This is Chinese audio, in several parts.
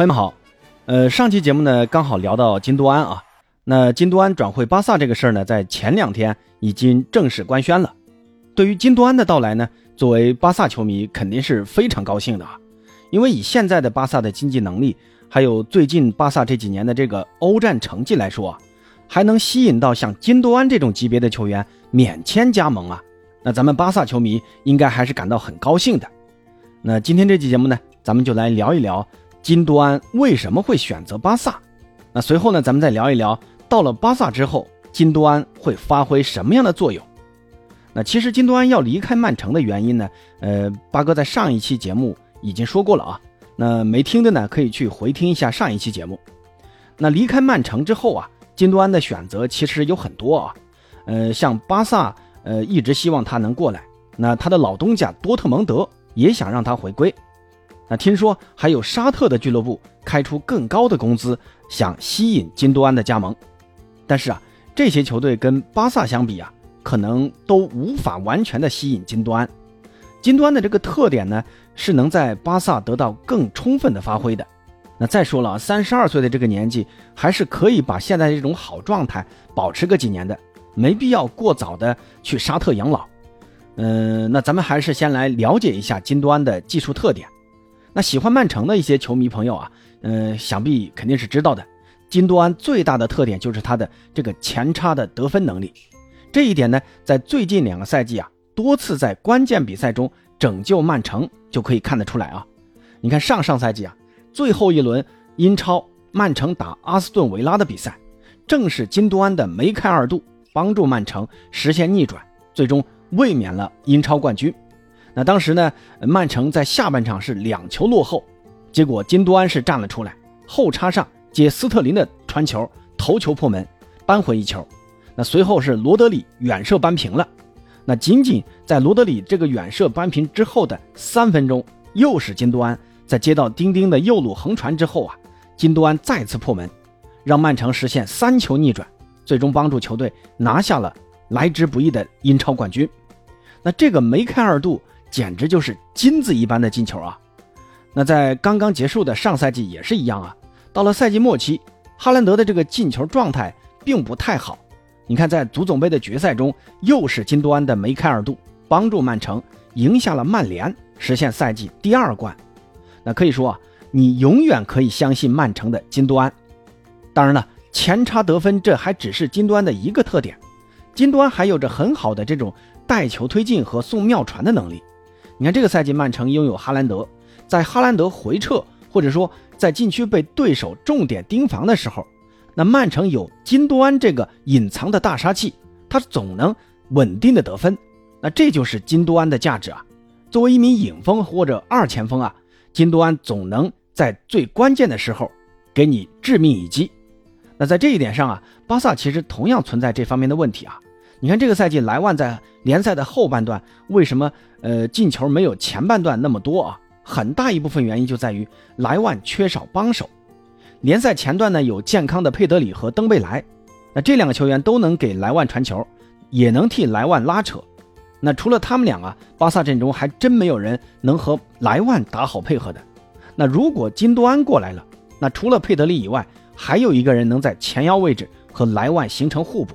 朋友们好，呃，上期节目呢刚好聊到金多安啊，那金多安转会巴萨这个事儿呢，在前两天已经正式官宣了。对于金多安的到来呢，作为巴萨球迷肯定是非常高兴的啊，因为以现在的巴萨的经济能力，还有最近巴萨这几年的这个欧战成绩来说啊，还能吸引到像金多安这种级别的球员免签加盟啊，那咱们巴萨球迷应该还是感到很高兴的。那今天这期节目呢，咱们就来聊一聊。金多安为什么会选择巴萨？那随后呢，咱们再聊一聊，到了巴萨之后，金多安会发挥什么样的作用？那其实金多安要离开曼城的原因呢，呃，八哥在上一期节目已经说过了啊。那没听的呢，可以去回听一下上一期节目。那离开曼城之后啊，金多安的选择其实有很多啊，呃，像巴萨，呃，一直希望他能过来。那他的老东家多特蒙德也想让他回归。那听说还有沙特的俱乐部开出更高的工资，想吸引金多安的加盟，但是啊，这些球队跟巴萨相比啊，可能都无法完全的吸引金多安。金多安的这个特点呢，是能在巴萨得到更充分的发挥的。那再说了，三十二岁的这个年纪，还是可以把现在这种好状态保持个几年的，没必要过早的去沙特养老。嗯，那咱们还是先来了解一下金多安的技术特点。那喜欢曼城的一些球迷朋友啊，嗯，想必肯定是知道的。金多安最大的特点就是他的这个前插的得分能力，这一点呢，在最近两个赛季啊，多次在关键比赛中拯救曼城就可以看得出来啊。你看上上赛季啊，最后一轮英超曼城打阿斯顿维拉的比赛，正是金多安的梅开二度，帮助曼城实现逆转，最终卫冕了英超冠军。那当时呢，曼城在下半场是两球落后，结果金多安是站了出来，后插上接斯特林的传球，头球破门，扳回一球。那随后是罗德里远射扳平了。那仅仅在罗德里这个远射扳平之后的三分钟，又是金多安在接到丁丁的右路横传之后啊，金多安再次破门，让曼城实现三球逆转，最终帮助球队拿下了来之不易的英超冠军。那这个梅开二度。简直就是金子一般的进球啊！那在刚刚结束的上赛季也是一样啊。到了赛季末期，哈兰德的这个进球状态并不太好。你看，在足总杯的决赛中，又是金多安的梅开二度，帮助曼城赢下了曼联，实现赛季第二冠。那可以说啊，你永远可以相信曼城的金多安。当然了，前插得分这还只是金多安的一个特点，金多安还有着很好的这种带球推进和送妙传的能力。你看这个赛季，曼城拥有哈兰德，在哈兰德回撤或者说在禁区被对手重点盯防的时候，那曼城有金多安这个隐藏的大杀器，他总能稳定的得分。那这就是金多安的价值啊！作为一名影锋或者二前锋啊，金多安总能在最关键的时候给你致命一击。那在这一点上啊，巴萨其实同样存在这方面的问题啊。你看这个赛季莱万在联赛的后半段为什么呃进球没有前半段那么多啊？很大一部分原因就在于莱万缺少帮手。联赛前段呢有健康的佩德里和登贝莱，那这两个球员都能给莱万传球，也能替莱万拉扯。那除了他们俩啊，巴萨阵中还真没有人能和莱万打好配合的。那如果金多安过来了，那除了佩德里以外，还有一个人能在前腰位置和莱万形成互补。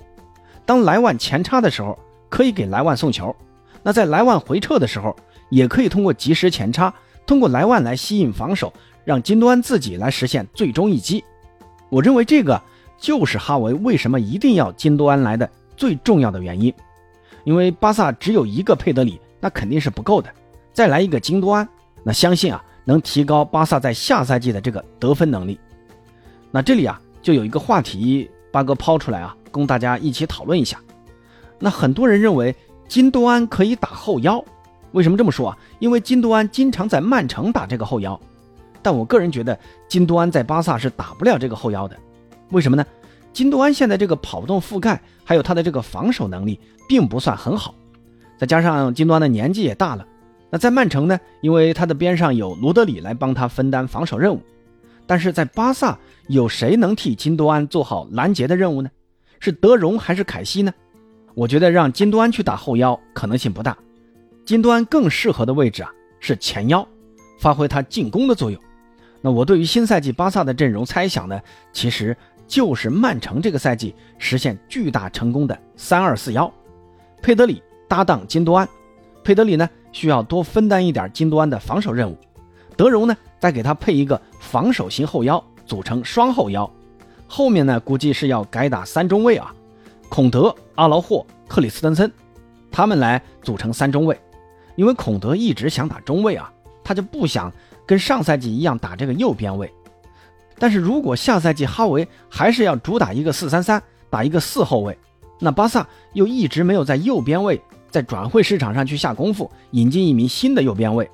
当莱万前插的时候，可以给莱万送球；那在莱万回撤的时候，也可以通过及时前插，通过莱万来吸引防守，让金多安自己来实现最终一击。我认为这个就是哈维为什么一定要金多安来的最重要的原因。因为巴萨只有一个佩德里，那肯定是不够的，再来一个金多安，那相信啊能提高巴萨在下赛季的这个得分能力。那这里啊就有一个话题，八哥抛出来啊。供大家一起讨论一下。那很多人认为金多安可以打后腰，为什么这么说啊？因为金多安经常在曼城打这个后腰，但我个人觉得金多安在巴萨是打不了这个后腰的。为什么呢？金多安现在这个跑动覆盖，还有他的这个防守能力并不算很好，再加上金多安的年纪也大了。那在曼城呢？因为他的边上有罗德里来帮他分担防守任务，但是在巴萨有谁能替金多安做好拦截的任务呢？是德容还是凯西呢？我觉得让金多安去打后腰可能性不大，金多安更适合的位置啊是前腰，发挥他进攻的作用。那我对于新赛季巴萨的阵容猜想呢，其实就是曼城这个赛季实现巨大成功的三二四幺，佩德里搭档金多安，佩德里呢需要多分担一点金多安的防守任务，德容呢再给他配一个防守型后腰，组成双后腰，后面呢估计是要改打三中卫啊，孔德、阿劳霍、克里斯滕森，他们来组成三中卫，因为孔德一直想打中卫啊，他就不想。跟上赛季一样打这个右边位，但是如果下赛季哈维还是要主打一个四三三，打一个四后卫，那巴萨又一直没有在右边位在转会市场上去下功夫，引进一名新的右边位，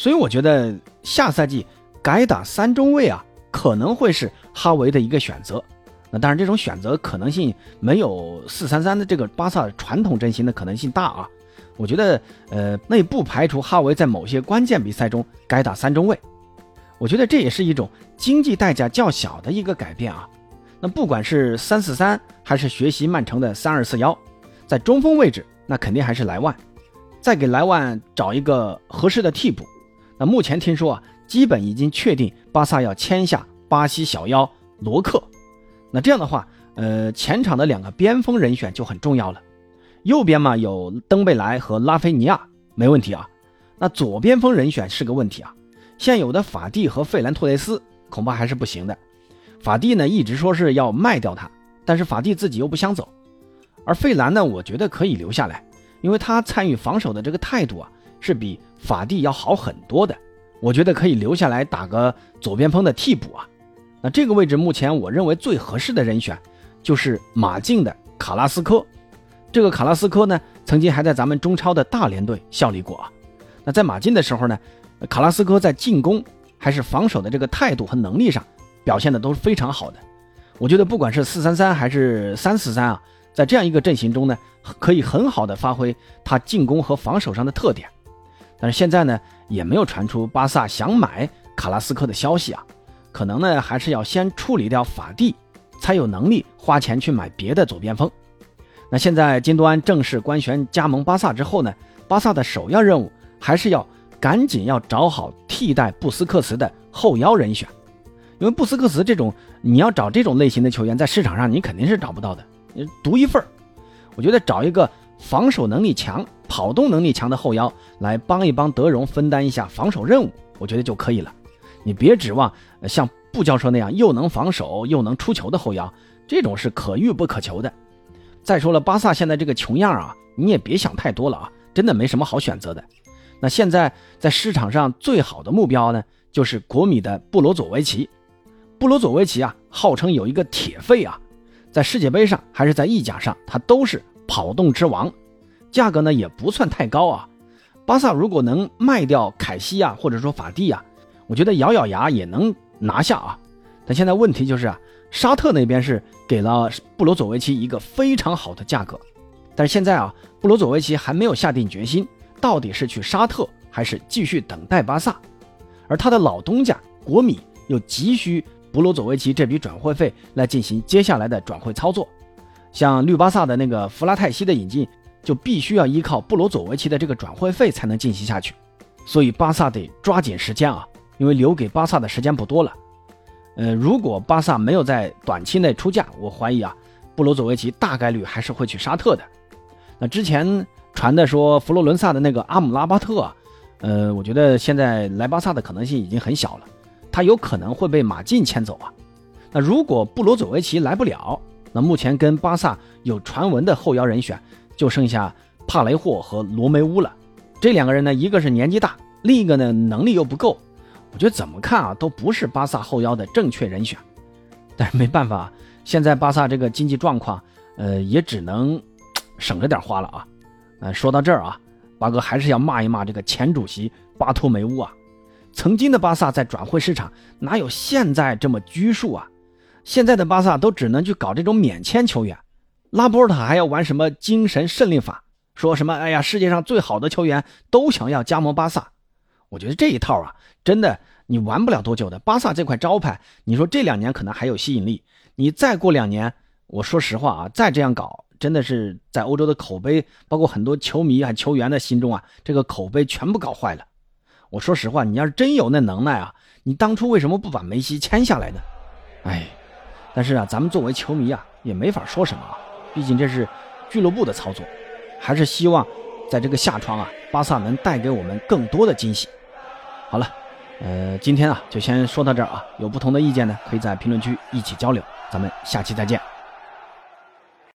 所以我觉得下赛季改打三中卫啊，可能会是哈维的一个选择。那当然，这种选择可能性没有四三三的这个巴萨传统阵型的可能性大啊。我觉得，呃，那也不排除哈维在某些关键比赛中改打三中卫。我觉得这也是一种经济代价较小的一个改变啊。那不管是三四三还是学习曼城的三二四幺，在中锋位置，那肯定还是莱万，再给莱万找一个合适的替补。那目前听说啊，基本已经确定巴萨要签下巴西小妖罗克。那这样的话，呃，前场的两个边锋人选就很重要了。右边嘛有登贝莱和拉菲尼亚，没问题啊。那左边锋人选是个问题啊。现有的法蒂和费兰托雷斯恐怕还是不行的。法蒂呢一直说是要卖掉他，但是法蒂自己又不想走。而费兰呢，我觉得可以留下来，因为他参与防守的这个态度啊，是比法蒂要好很多的。我觉得可以留下来打个左边锋的替补啊。那这个位置目前我认为最合适的人选就是马竞的卡拉斯科。这个卡拉斯科呢，曾经还在咱们中超的大连队效力过啊。那在马竞的时候呢，卡拉斯科在进攻还是防守的这个态度和能力上表现的都是非常好的。我觉得不管是四三三还是三四三啊，在这样一个阵型中呢，可以很好的发挥他进攻和防守上的特点。但是现在呢，也没有传出巴萨想买卡拉斯科的消息啊，可能呢还是要先处理掉法蒂，才有能力花钱去买别的左边锋。那现在金多安正式官宣加盟巴萨之后呢，巴萨的首要任务还是要赶紧要找好替代布斯克茨的后腰人选，因为布斯克茨这种你要找这种类型的球员，在市场上你肯定是找不到的，独一份我觉得找一个防守能力强、跑动能力强的后腰来帮一帮德容分担一下防守任务，我觉得就可以了。你别指望像布教授那样又能防守又能出球的后腰，这种是可遇不可求的。再说了，巴萨现在这个穷样啊，你也别想太多了啊，真的没什么好选择的。那现在在市场上最好的目标呢，就是国米的布罗佐维奇。布罗佐维奇啊，号称有一个铁肺啊，在世界杯上还是在意甲上，他都是跑动之王，价格呢也不算太高啊。巴萨如果能卖掉凯西啊，或者说法蒂啊，我觉得咬咬牙也能拿下啊。但现在问题就是啊。沙特那边是给了布罗佐维奇一个非常好的价格，但是现在啊，布罗佐维奇还没有下定决心，到底是去沙特还是继续等待巴萨。而他的老东家国米又急需布罗佐维奇这笔转会费来进行接下来的转会操作，像绿巴萨的那个弗拉泰西的引进，就必须要依靠布罗佐维奇的这个转会费才能进行下去，所以巴萨得抓紧时间啊，因为留给巴萨的时间不多了。呃，如果巴萨没有在短期内出价，我怀疑啊，布罗佐维奇大概率还是会去沙特的。那之前传的说佛罗伦萨的那个阿姆拉巴特啊，呃，我觉得现在来巴萨的可能性已经很小了，他有可能会被马竞牵走啊。那如果布罗佐维奇来不了，那目前跟巴萨有传闻的后腰人选就剩下帕雷霍和罗梅乌了。这两个人呢，一个是年纪大，另一个呢能力又不够。我觉得怎么看啊，都不是巴萨后腰的正确人选，但是没办法，现在巴萨这个经济状况，呃，也只能省着点花了啊。呃，说到这儿啊，八哥还是要骂一骂这个前主席巴托梅乌啊。曾经的巴萨在转会市场哪有现在这么拘束啊？现在的巴萨都只能去搞这种免签球员，拉波尔塔还要玩什么精神胜利法，说什么哎呀，世界上最好的球员都想要加盟巴萨。我觉得这一套啊，真的你玩不了多久的。巴萨这块招牌，你说这两年可能还有吸引力，你再过两年，我说实话啊，再这样搞，真的是在欧洲的口碑，包括很多球迷啊、球员的心中啊，这个口碑全部搞坏了。我说实话，你要是真有那能耐啊，你当初为什么不把梅西签下来呢？哎，但是啊，咱们作为球迷啊，也没法说什么啊，毕竟这是俱乐部的操作，还是希望在这个下窗啊，巴萨能带给我们更多的惊喜。好了，呃，今天啊就先说到这儿啊，有不同的意见呢，可以在评论区一起交流，咱们下期再见。